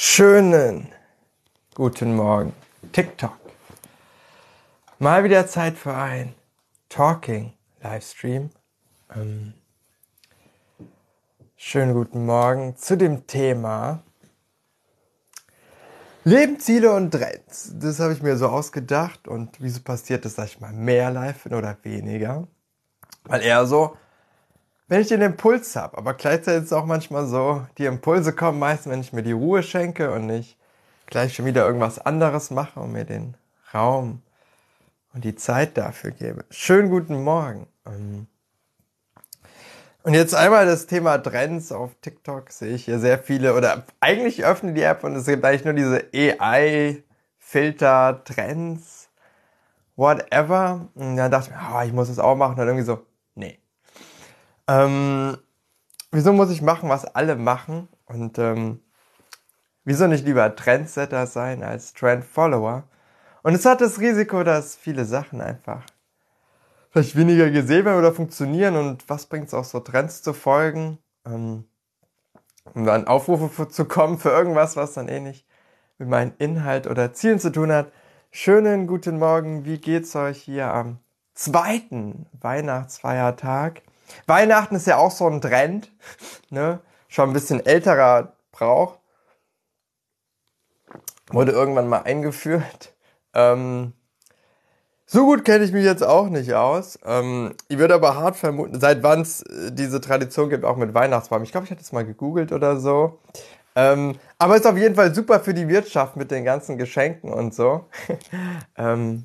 Schönen guten Morgen, TikTok. Mal wieder Zeit für ein Talking Livestream. Ähm, schönen guten Morgen zu dem Thema Leben, Ziele und Trends. Das habe ich mir so ausgedacht und wieso passiert das, dass ich mal mehr live bin oder weniger? Weil eher so, wenn ich den Impuls habe. Aber gleichzeitig ist es auch manchmal so, die Impulse kommen meistens, wenn ich mir die Ruhe schenke und nicht gleich schon wieder irgendwas anderes mache und mir den Raum und die Zeit dafür gebe. Schönen guten Morgen. Ähm, und jetzt einmal das Thema Trends auf TikTok sehe ich hier sehr viele oder eigentlich öffne die App und es gibt eigentlich nur diese AI-Filter, Trends, whatever. Und dann dachte ich mir, oh, ich muss es auch machen und irgendwie so. Ähm, wieso muss ich machen, was alle machen? Und ähm, wieso nicht lieber Trendsetter sein als Trendfollower? Und es hat das Risiko, dass viele Sachen einfach vielleicht weniger gesehen werden oder funktionieren. Und was bringt es auch so Trends zu folgen? Ähm, um dann Aufrufe zu kommen für irgendwas, was dann eh nicht mit meinem Inhalt oder Zielen zu tun hat. Schönen guten Morgen, wie geht's euch hier am zweiten Weihnachtsfeiertag? Weihnachten ist ja auch so ein Trend, ne? Schon ein bisschen älterer Brauch. Wurde irgendwann mal eingeführt. Ähm, so gut kenne ich mich jetzt auch nicht aus. Ähm, ich würde aber hart vermuten, seit wann es äh, diese Tradition gibt, auch mit Weihnachtsbaum. Ich glaube, ich hatte es mal gegoogelt oder so. Ähm, aber ist auf jeden Fall super für die Wirtschaft mit den ganzen Geschenken und so. ähm,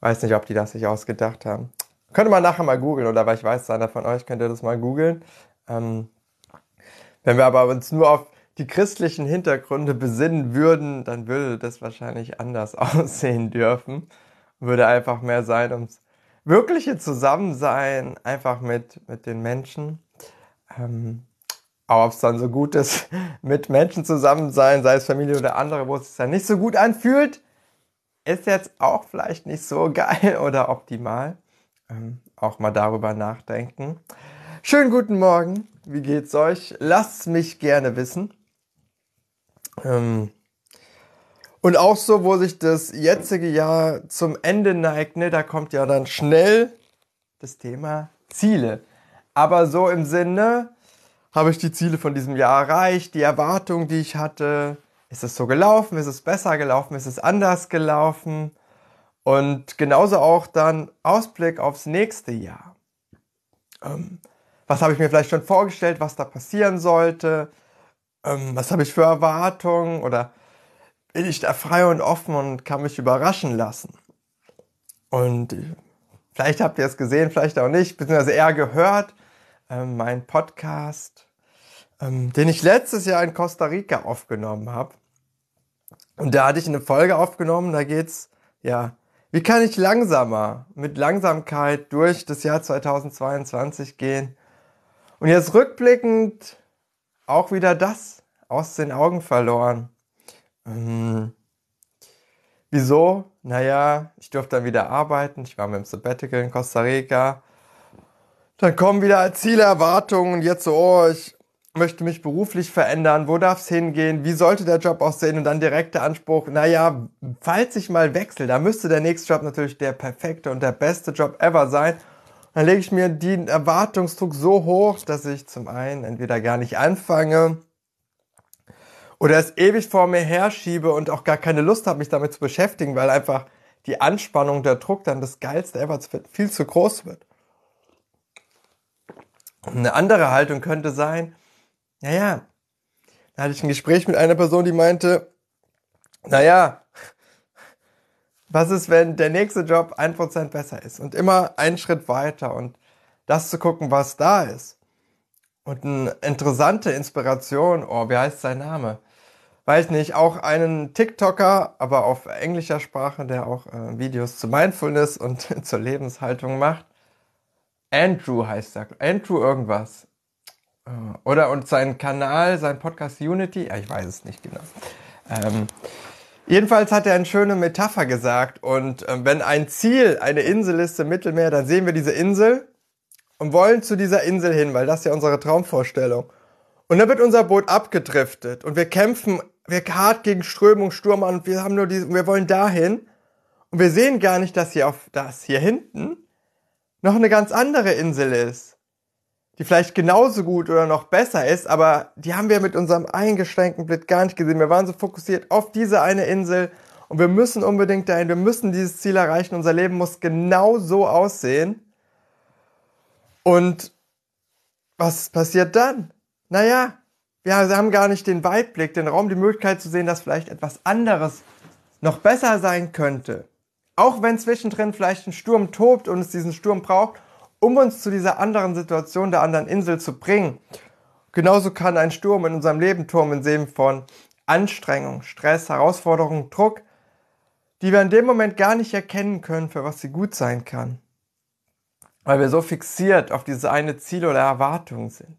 weiß nicht, ob die das sich ausgedacht haben. Könnte man nachher mal googeln, oder weil ich weiß, einer von euch könnte das mal googeln. Ähm, wenn wir aber uns nur auf die christlichen Hintergründe besinnen würden, dann würde das wahrscheinlich anders aussehen dürfen. Würde einfach mehr sein ums wirkliche Zusammensein, einfach mit, mit den Menschen. Ähm, aber ob es dann so gut ist, mit Menschen zusammen sein, sei es Familie oder andere, wo es sich dann nicht so gut anfühlt, ist jetzt auch vielleicht nicht so geil oder optimal ähm, auch mal darüber nachdenken. Schönen guten Morgen, wie geht's euch? Lasst mich gerne wissen. Ähm, und auch so, wo sich das jetzige Jahr zum Ende neigt, ne, da kommt ja dann schnell das Thema Ziele. Aber so im Sinne, habe ich die Ziele von diesem Jahr erreicht, die Erwartungen, die ich hatte, ist es so gelaufen, ist es besser gelaufen, ist es anders gelaufen? Und genauso auch dann Ausblick aufs nächste Jahr. Ähm, was habe ich mir vielleicht schon vorgestellt, was da passieren sollte? Ähm, was habe ich für Erwartungen? Oder bin ich da frei und offen und kann mich überraschen lassen? Und vielleicht habt ihr es gesehen, vielleicht auch nicht, beziehungsweise eher gehört, ähm, mein Podcast, ähm, den ich letztes Jahr in Costa Rica aufgenommen habe. Und da hatte ich eine Folge aufgenommen, da geht's ja wie kann ich langsamer, mit Langsamkeit durch das Jahr 2022 gehen? Und jetzt rückblickend auch wieder das aus den Augen verloren. Ähm, wieso? Naja, ich durfte dann wieder arbeiten. Ich war mit dem Sabbatical in Costa Rica. Dann kommen wieder Ziele, Erwartungen. Jetzt so, oh, ich möchte mich beruflich verändern, wo darf es hingehen, wie sollte der Job aussehen und dann direkt der Anspruch, naja, falls ich mal wechsle, da müsste der nächste Job natürlich der perfekte und der beste Job ever sein. Dann lege ich mir den Erwartungsdruck so hoch, dass ich zum einen entweder gar nicht anfange oder es ewig vor mir herschiebe und auch gar keine Lust habe, mich damit zu beschäftigen, weil einfach die Anspannung, der Druck dann das Geilste ever viel zu groß wird. Eine andere Haltung könnte sein, naja, da hatte ich ein Gespräch mit einer Person, die meinte, naja, was ist, wenn der nächste Job ein Prozent besser ist und immer einen Schritt weiter und das zu gucken, was da ist. Und eine interessante Inspiration, oh, wie heißt sein Name? Weiß nicht, auch einen TikToker, aber auf englischer Sprache, der auch äh, Videos zu Mindfulness und zur Lebenshaltung macht. Andrew heißt er. Andrew irgendwas. Äh, oder und sein Kanal, sein Podcast Unity, ja, ich weiß es nicht genau. Ähm, jedenfalls hat er eine schöne Metapher gesagt. Und äh, wenn ein Ziel eine Insel ist im Mittelmeer, dann sehen wir diese Insel und wollen zu dieser Insel hin, weil das ist ja unsere Traumvorstellung. Und dann wird unser Boot abgedriftet und wir kämpfen wir hart gegen Strömung, Sturm an und wir haben nur diese, wir wollen dahin und wir sehen gar nicht, dass hier auf das hier hinten noch eine ganz andere Insel ist, die vielleicht genauso gut oder noch besser ist, aber die haben wir mit unserem eingeschränkten Blick gar nicht gesehen. Wir waren so fokussiert auf diese eine Insel und wir müssen unbedingt dahin, wir müssen dieses Ziel erreichen. Unser Leben muss genau so aussehen. Und was passiert dann? Naja, wir haben gar nicht den Weitblick, den Raum, die Möglichkeit zu sehen, dass vielleicht etwas anderes noch besser sein könnte. Auch wenn zwischendrin vielleicht ein Sturm tobt und es diesen Sturm braucht, um uns zu dieser anderen Situation der anderen Insel zu bringen. Genauso kann ein Sturm in unserem Leben im Sinne von Anstrengung, Stress, Herausforderung, Druck, die wir in dem Moment gar nicht erkennen können, für was sie gut sein kann. Weil wir so fixiert auf diese eine Ziel oder Erwartung sind.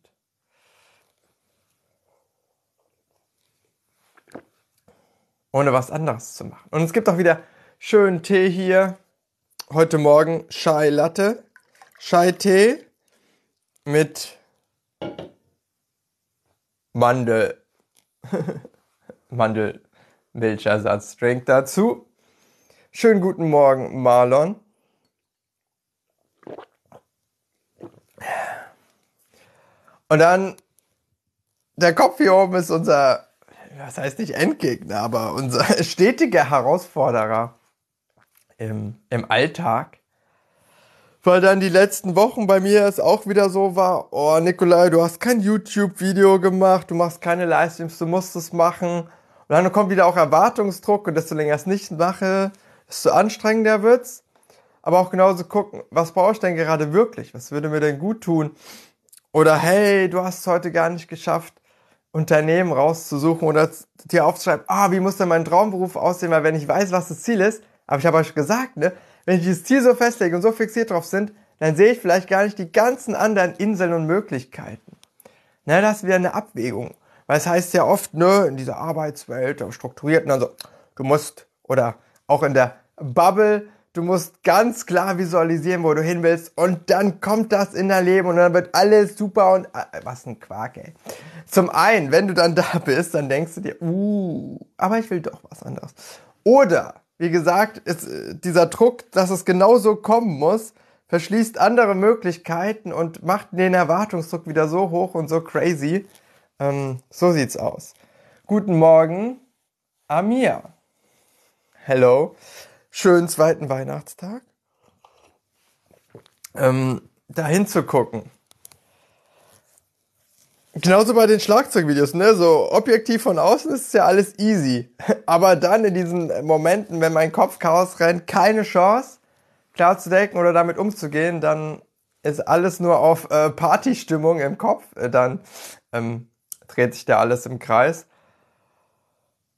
Ohne was anderes zu machen. Und es gibt auch wieder schönen Tee hier. Heute Morgen Chai Latte, Chai Tee mit Mandel, Mandelmilchersatzdraink dazu. Schönen guten Morgen, Marlon. Und dann der Kopf hier oben ist unser, das heißt nicht Endgegner, aber unser stetiger Herausforderer im, im Alltag. Weil dann die letzten Wochen bei mir es auch wieder so war, oh Nikolai, du hast kein YouTube-Video gemacht, du machst keine Livestreams, du musst es machen. Und dann kommt wieder auch Erwartungsdruck und desto länger ich es nicht mache, desto anstrengender wird's. Aber auch genauso gucken, was brauche ich denn gerade wirklich? Was würde mir denn gut tun? Oder hey, du hast es heute gar nicht geschafft, Unternehmen rauszusuchen oder dir aufzuschreiben, ah, wie muss denn mein Traumberuf aussehen? Weil wenn ich weiß, was das Ziel ist, aber ich habe euch gesagt, ne, wenn ich dieses Ziel so festlege und so fixiert drauf sind, dann sehe ich vielleicht gar nicht die ganzen anderen Inseln und Möglichkeiten. Ne, das ist wieder eine Abwägung. Weil es heißt ja oft, ne, in dieser Arbeitswelt, strukturiert und dann so, du musst, oder auch in der Bubble, du musst ganz klar visualisieren, wo du hin willst und dann kommt das in dein Leben und dann wird alles super und äh, was ein Quark, ey. Zum einen, wenn du dann da bist, dann denkst du dir, uh, aber ich will doch was anderes. Oder, wie gesagt, ist dieser Druck, dass es genauso kommen muss, verschließt andere Möglichkeiten und macht den Erwartungsdruck wieder so hoch und so crazy. Ähm, so sieht's aus. Guten Morgen, Amir hello, schönen zweiten Weihnachtstag, ähm, dahin zu gucken. Genauso bei den Schlagzeugvideos, ne? So objektiv von außen ist es ja alles easy. Aber dann in diesen Momenten, wenn mein Kopf Chaos rennt, keine Chance, klar zu denken oder damit umzugehen, dann ist alles nur auf äh, Partystimmung im Kopf. Äh, dann ähm, dreht sich da alles im Kreis.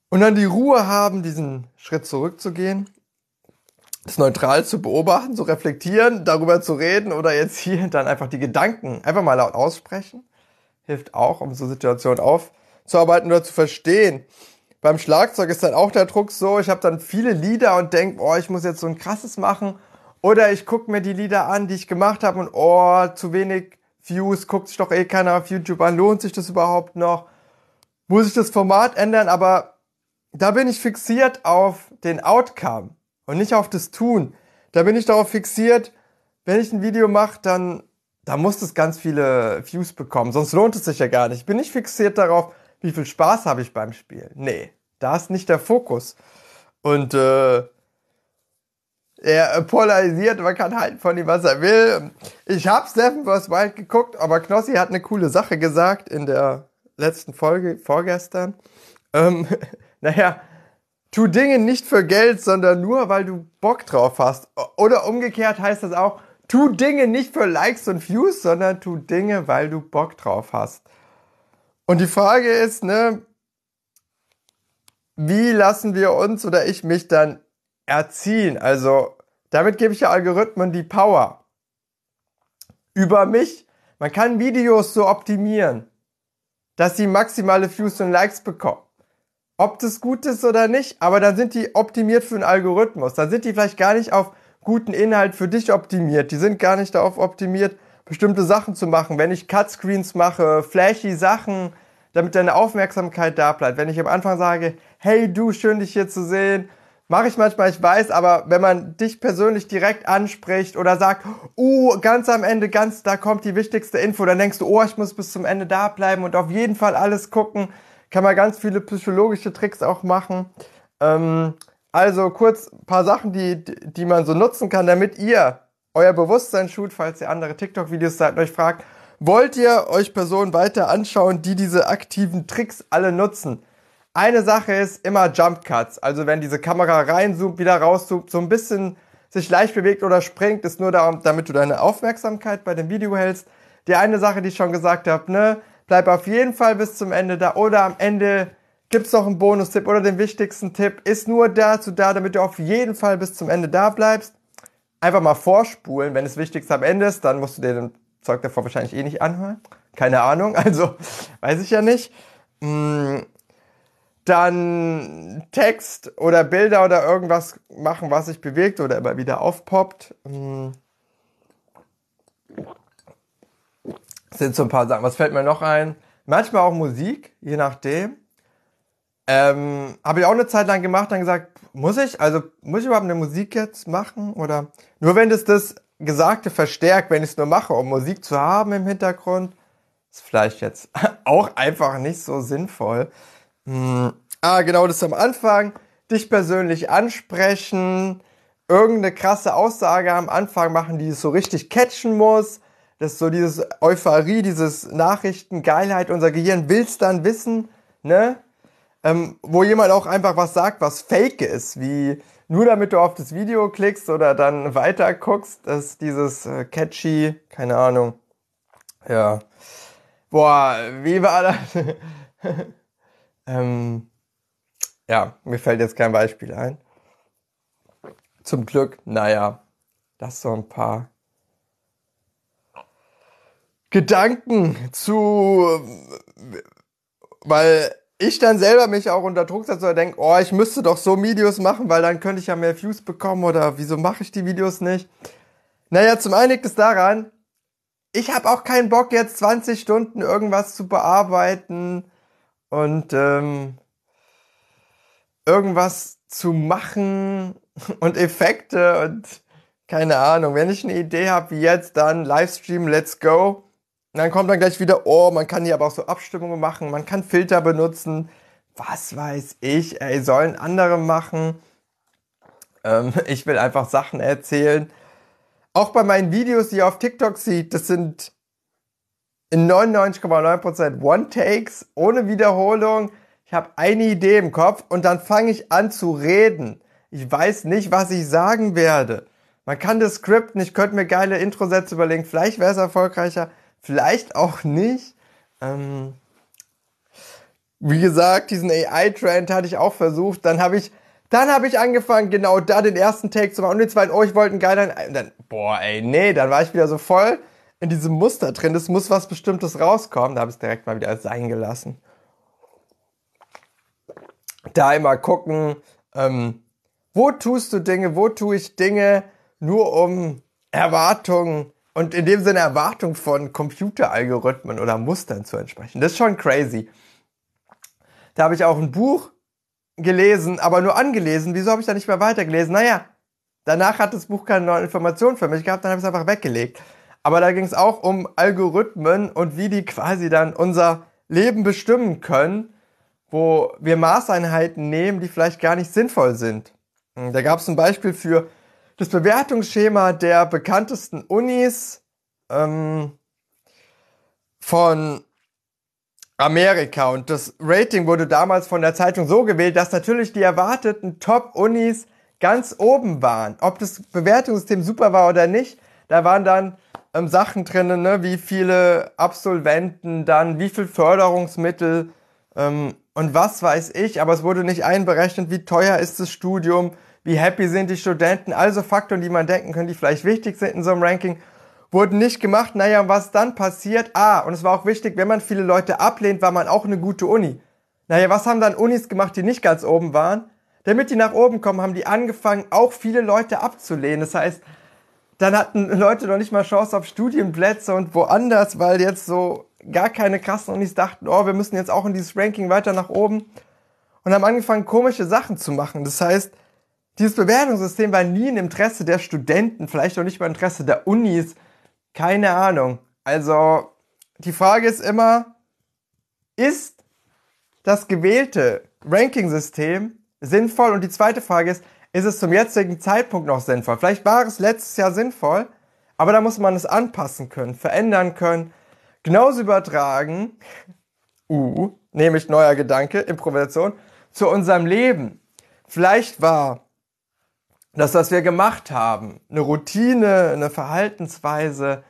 Und dann die Ruhe haben, diesen Schritt zurückzugehen, das neutral zu beobachten, zu reflektieren, darüber zu reden oder jetzt hier dann einfach die Gedanken einfach mal laut aussprechen, hilft auch, um so Situationen aufzuarbeiten oder zu verstehen. Beim Schlagzeug ist dann auch der Druck so, ich habe dann viele Lieder und denke, oh, ich muss jetzt so ein krasses machen. Oder ich gucke mir die Lieder an, die ich gemacht habe und oh, zu wenig Views, guckt sich doch eh keiner auf YouTube an, lohnt sich das überhaupt noch? Muss ich das Format ändern? Aber da bin ich fixiert auf den Outcome und nicht auf das Tun. Da bin ich darauf fixiert, wenn ich ein Video mache, dann da muss es ganz viele Views bekommen, sonst lohnt es sich ja gar nicht. Ich bin nicht fixiert darauf, wie viel Spaß habe ich beim Spielen. Nee, da ist nicht der Fokus. Und äh, er polarisiert, man kann halten von ihm, was er will. Ich habe Seven vs. Wild geguckt, aber Knossi hat eine coole Sache gesagt in der letzten Folge, vorgestern. Ähm, naja, tu Dinge nicht für Geld, sondern nur, weil du Bock drauf hast. Oder umgekehrt heißt das auch, tu Dinge nicht für Likes und Views, sondern tu Dinge, weil du Bock drauf hast. Und die Frage ist, ne, wie lassen wir uns oder ich mich dann erziehen? Also, damit gebe ich ja Algorithmen die Power. Über mich. Man kann Videos so optimieren, dass sie maximale Views und Likes bekommen ob das gut ist oder nicht, aber dann sind die optimiert für einen Algorithmus. Dann sind die vielleicht gar nicht auf guten Inhalt für dich optimiert. Die sind gar nicht darauf optimiert, bestimmte Sachen zu machen. Wenn ich Cutscreens mache, flashy Sachen, damit deine Aufmerksamkeit da bleibt. Wenn ich am Anfang sage, hey du, schön dich hier zu sehen, mache ich manchmal, ich weiß, aber wenn man dich persönlich direkt anspricht oder sagt, uh, ganz am Ende, ganz, da kommt die wichtigste Info, dann denkst du, oh, ich muss bis zum Ende da bleiben und auf jeden Fall alles gucken, kann man ganz viele psychologische Tricks auch machen. Ähm, also kurz ein paar Sachen, die, die man so nutzen kann, damit ihr euer Bewusstsein schult, falls ihr andere TikTok-Videos seid und euch fragt, wollt ihr euch Personen weiter anschauen, die diese aktiven Tricks alle nutzen? Eine Sache ist immer Jump Cuts. Also wenn diese Kamera reinzoomt, wieder rauszoomt, so ein bisschen sich leicht bewegt oder springt, ist nur darum, damit du deine Aufmerksamkeit bei dem Video hältst. Die eine Sache, die ich schon gesagt habe, ne, bleib auf jeden Fall bis zum Ende da oder am Ende gibt's noch einen Bonustipp oder den wichtigsten Tipp, ist nur dazu da, damit du auf jeden Fall bis zum Ende da bleibst. Einfach mal vorspulen, wenn das Wichtigste am Ende ist, dann musst du dir den Zeug davor wahrscheinlich eh nicht anhören. Keine Ahnung, also weiß ich ja nicht. Mm, dann Text oder Bilder oder irgendwas machen, was sich bewegt oder immer wieder aufpoppt. Mm. sind so ein paar Sachen. Was fällt mir noch ein? Manchmal auch Musik, je nachdem. Ähm, Habe ich auch eine Zeit lang gemacht, dann gesagt, muss ich? Also muss ich überhaupt eine Musik jetzt machen? Oder nur wenn das das Gesagte verstärkt, wenn ich es nur mache, um Musik zu haben im Hintergrund, ist vielleicht jetzt auch einfach nicht so sinnvoll. Hm. Ah, genau, das am Anfang. Dich persönlich ansprechen, irgendeine krasse Aussage am Anfang machen, die es so richtig catchen muss. Das ist so dieses Euphorie, dieses Nachrichtengeilheit. Unser Gehirn will's dann wissen, ne? Ähm, wo jemand auch einfach was sagt, was fake ist, wie nur damit du auf das Video klickst oder dann weiter guckst, dass dieses äh, catchy, keine Ahnung, ja, boah, wie war das? ähm, ja, mir fällt jetzt kein Beispiel ein. Zum Glück, naja, das so ein paar Gedanken zu, weil ich dann selber mich auch unter Druck setze oder denke, oh, ich müsste doch so Videos machen, weil dann könnte ich ja mehr Views bekommen oder wieso mache ich die Videos nicht? Naja, zum einen liegt es daran, ich habe auch keinen Bock jetzt 20 Stunden irgendwas zu bearbeiten und ähm, irgendwas zu machen und Effekte und keine Ahnung. Wenn ich eine Idee habe wie jetzt, dann Livestream, let's go. Und dann kommt dann gleich wieder, oh, man kann hier aber auch so Abstimmungen machen, man kann Filter benutzen. Was weiß ich, ey, sollen andere machen. Ähm, ich will einfach Sachen erzählen. Auch bei meinen Videos, die ihr auf TikTok sieht, das sind in 99,9% One-Takes, ohne Wiederholung. Ich habe eine Idee im Kopf und dann fange ich an zu reden. Ich weiß nicht, was ich sagen werde. Man kann das Skripten, ich könnte mir geile Intro-Sätze überlegen, vielleicht wäre es erfolgreicher vielleicht auch nicht. Ähm, wie gesagt, diesen AI-Trend hatte ich auch versucht. Dann habe ich, dann habe ich angefangen, genau da den ersten Take zu machen und den zweiten, oh, ich wollte einen geilen, dann, boah, ey, nee, dann war ich wieder so voll in diesem Muster drin. Es muss was Bestimmtes rauskommen. Da habe ich es direkt mal wieder sein gelassen. Da immer gucken, ähm, wo tust du Dinge, wo tue ich Dinge, nur um Erwartungen und in dem Sinne Erwartung von Computeralgorithmen oder Mustern zu entsprechen. Das ist schon crazy. Da habe ich auch ein Buch gelesen, aber nur angelesen. Wieso habe ich da nicht mehr weitergelesen? Naja, danach hat das Buch keine neuen Informationen für mich gehabt, dann habe ich es einfach weggelegt. Aber da ging es auch um Algorithmen und wie die quasi dann unser Leben bestimmen können, wo wir Maßeinheiten nehmen, die vielleicht gar nicht sinnvoll sind. Da gab es ein Beispiel für das Bewertungsschema der bekanntesten Unis ähm, von Amerika. Und das Rating wurde damals von der Zeitung so gewählt, dass natürlich die erwarteten Top-Unis ganz oben waren. Ob das Bewertungssystem super war oder nicht, da waren dann ähm, Sachen drinnen, ne, wie viele Absolventen, dann wie viel Förderungsmittel ähm, und was weiß ich. Aber es wurde nicht einberechnet, wie teuer ist das Studium, wie happy sind die Studenten, also Faktoren, die man denken kann, die vielleicht wichtig sind in so einem Ranking, wurden nicht gemacht. Naja, was dann passiert? Ah, und es war auch wichtig, wenn man viele Leute ablehnt, war man auch eine gute Uni. Naja, was haben dann Unis gemacht, die nicht ganz oben waren? Damit die nach oben kommen, haben die angefangen, auch viele Leute abzulehnen. Das heißt, dann hatten Leute noch nicht mal Chance auf Studienplätze und woanders, weil jetzt so gar keine krassen Unis dachten, oh, wir müssen jetzt auch in dieses Ranking weiter nach oben und haben angefangen, komische Sachen zu machen. Das heißt, dieses Bewertungssystem war nie im Interesse der Studenten, vielleicht auch nicht im Interesse der Unis. Keine Ahnung. Also, die Frage ist immer, ist das gewählte Ranking-System sinnvoll? Und die zweite Frage ist, ist es zum jetzigen Zeitpunkt noch sinnvoll? Vielleicht war es letztes Jahr sinnvoll, aber da muss man es anpassen können, verändern können, genauso übertragen, uh, nämlich neuer Gedanke, Improvisation, zu unserem Leben. Vielleicht war das, was wir gemacht haben, eine Routine, eine Verhaltensweise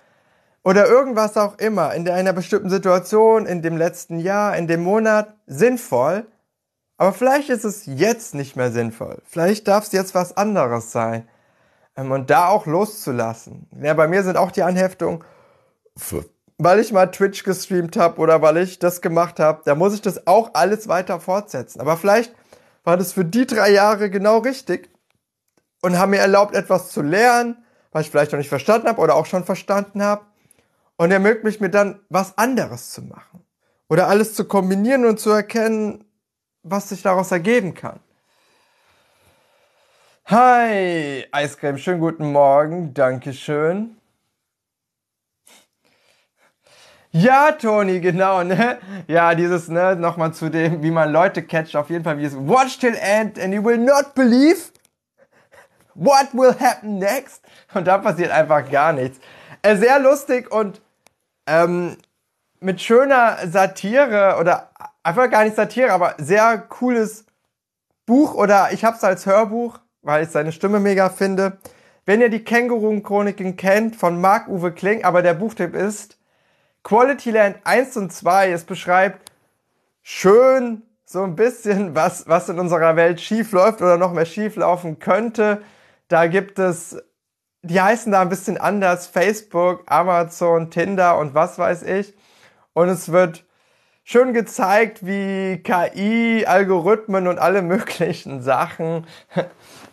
oder irgendwas auch immer in einer bestimmten Situation, in dem letzten Jahr, in dem Monat sinnvoll, aber vielleicht ist es jetzt nicht mehr sinnvoll. Vielleicht darf es jetzt was anderes sein. Ähm, und da auch loszulassen. Ja, bei mir sind auch die Anheftungen, weil ich mal Twitch gestreamt habe oder weil ich das gemacht habe, da muss ich das auch alles weiter fortsetzen. Aber vielleicht war das für die drei Jahre genau richtig und haben mir erlaubt, etwas zu lernen, was ich vielleicht noch nicht verstanden habe oder auch schon verstanden habe. Und ermöglicht mir dann, was anderes zu machen. Oder alles zu kombinieren und zu erkennen, was sich daraus ergeben kann. Hi, Eiscreme, schönen guten Morgen, Dankeschön. Ja, Toni, genau, ne? Ja, dieses, ne, nochmal zu dem, wie man Leute catcht, auf jeden Fall, wie es Watch till end and you will not believe what will happen next. Und da passiert einfach gar nichts. Äh, sehr lustig und ähm, mit schöner Satire oder einfach gar nicht Satire, aber sehr cooles Buch oder ich hab's als Hörbuch, weil ich seine Stimme mega finde. Wenn ihr die Känguru-Chroniken kennt von Marc-Uwe Kling, aber der Buchtipp ist Quality Land 1 und 2. Es beschreibt schön so ein bisschen, was, was in unserer Welt schief läuft oder noch mehr schief laufen könnte. Da gibt es, die heißen da ein bisschen anders, Facebook, Amazon, Tinder und was weiß ich. Und es wird schön gezeigt, wie KI, Algorithmen und alle möglichen Sachen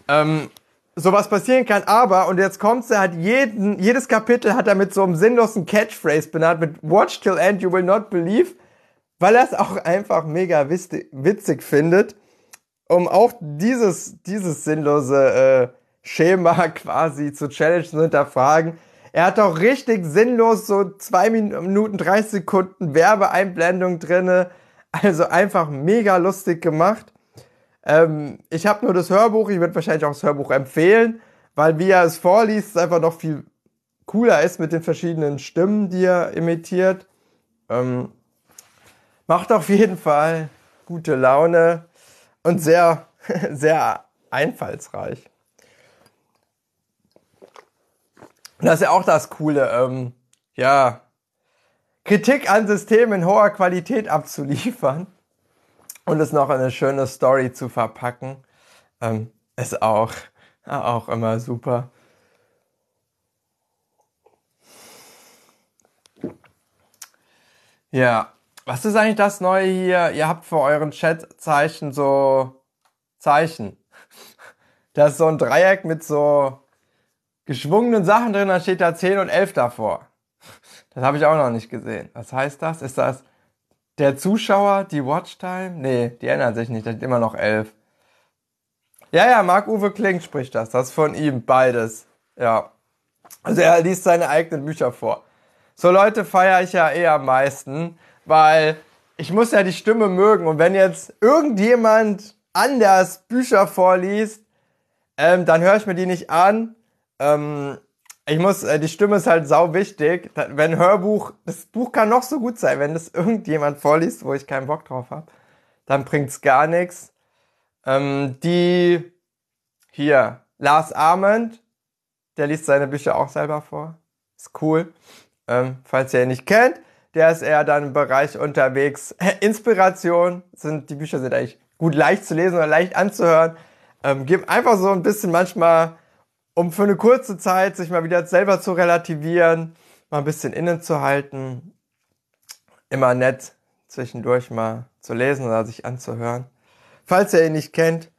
ähm, sowas passieren kann. Aber, und jetzt kommt's, er hat jeden, jedes Kapitel hat er mit so einem sinnlosen Catchphrase benannt, mit Watch till end, you will not believe, weil er es auch einfach mega witzig findet, um auch dieses, dieses sinnlose äh, Schema quasi zu challengen und hinterfragen. Er hat auch richtig sinnlos so zwei Minuten, 30 Sekunden Werbeeinblendung drinne. Also einfach mega lustig gemacht. Ähm, ich habe nur das Hörbuch, ich würde wahrscheinlich auch das Hörbuch empfehlen, weil wie er es vorliest, es einfach noch viel cooler ist mit den verschiedenen Stimmen, die er imitiert. Ähm, macht auf jeden Fall gute Laune und sehr, sehr einfallsreich. Und das ist ja auch das Coole, ähm, ja, Kritik an Systemen in hoher Qualität abzuliefern und es noch in eine schöne Story zu verpacken, ähm, ist auch, auch immer super. Ja, was ist eigentlich das Neue hier? Ihr habt für euren Chat-Zeichen so Zeichen. Da ist so ein Dreieck mit so geschwungenen Sachen drin, dann steht da 10 und 11 davor. Das habe ich auch noch nicht gesehen. Was heißt das? Ist das der Zuschauer, die Watchtime? Nee, die ändern sich nicht, das ist immer noch 11. Ja, ja, Marc-Uwe Kling spricht das. Das von ihm, beides. Ja. Also er liest seine eigenen Bücher vor. So Leute feiere ich ja eher am meisten, weil ich muss ja die Stimme mögen. Und wenn jetzt irgendjemand anders Bücher vorliest, ähm, dann höre ich mir die nicht an. Ähm, ich muss, äh, die Stimme ist halt sau wichtig. Wenn Hörbuch, das Buch kann noch so gut sein, wenn das irgendjemand vorliest, wo ich keinen Bock drauf habe, dann bringt's gar nichts. Ähm, die hier, Lars Arment, der liest seine Bücher auch selber vor. Ist cool. Ähm, falls ihr ihn nicht kennt, der ist eher dann im Bereich unterwegs. Inspiration sind, die Bücher sind eigentlich gut leicht zu lesen oder leicht anzuhören. Ähm, gibt einfach so ein bisschen manchmal um für eine kurze Zeit sich mal wieder selber zu relativieren, mal ein bisschen innen zu halten. Immer nett zwischendurch mal zu lesen oder sich anzuhören. Falls ihr ihn nicht kennt,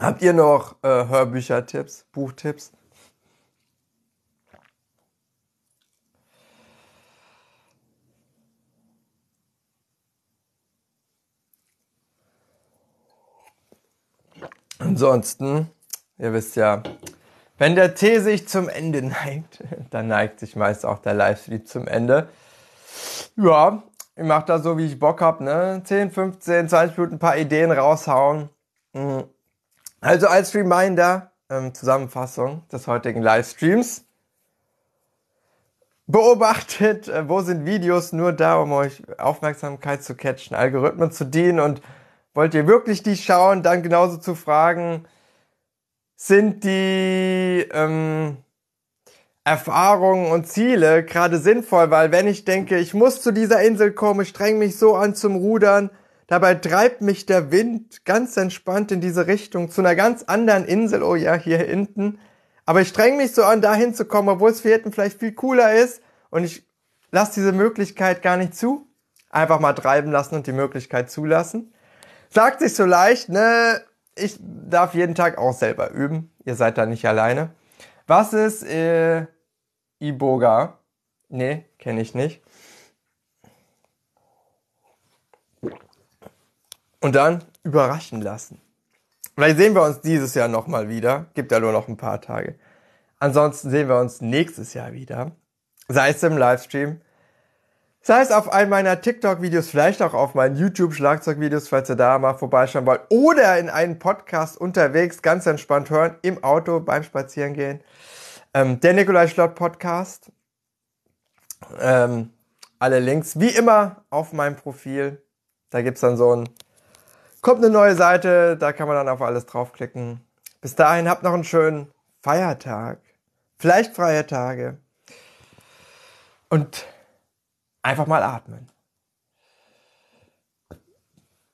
habt ihr noch äh, Hörbüchertipps, Buchtipps? Ansonsten, ihr wisst ja, wenn der Tee sich zum Ende neigt, dann neigt sich meist auch der Livestream zum Ende. Ja, ich mache da so, wie ich Bock hab, ne? 10, 15, 20 Minuten ein paar Ideen raushauen. Mhm. Also als Reminder, ähm, Zusammenfassung des heutigen Livestreams. Beobachtet, äh, wo sind Videos nur da, um euch Aufmerksamkeit zu catchen, Algorithmen zu dienen und wollt ihr wirklich die schauen, dann genauso zu fragen, sind die ähm, Erfahrungen und Ziele gerade sinnvoll, weil wenn ich denke, ich muss zu dieser Insel kommen, ich streng mich so an zum Rudern, dabei treibt mich der Wind ganz entspannt in diese Richtung zu einer ganz anderen Insel, oh ja, hier hinten, aber ich streng mich so an, dahin zu kommen, obwohl es für hinten vielleicht viel cooler ist. Und ich lasse diese Möglichkeit gar nicht zu. Einfach mal treiben lassen und die Möglichkeit zulassen. Sagt sich so leicht, ne? ich darf jeden Tag auch selber üben. Ihr seid da nicht alleine. Was ist äh, Iboga? Nee, kenne ich nicht. Und dann überraschen lassen. Vielleicht sehen wir uns dieses Jahr nochmal wieder. Gibt ja nur noch ein paar Tage. Ansonsten sehen wir uns nächstes Jahr wieder. Sei es im Livestream, Sei es auf einem meiner TikTok-Videos, vielleicht auch auf meinen YouTube-Schlagzeug-Videos, falls ihr da mal vorbeischauen wollt. Oder in einen Podcast unterwegs, ganz entspannt hören, im Auto, beim Spazierengehen. Ähm, der Nikolai Schlott Podcast. Ähm, alle Links, wie immer, auf meinem Profil. Da gibt's dann so ein, kommt eine neue Seite, da kann man dann auf alles draufklicken. Bis dahin, habt noch einen schönen Feiertag. Vielleicht freie Tage. Und Einfach mal atmen.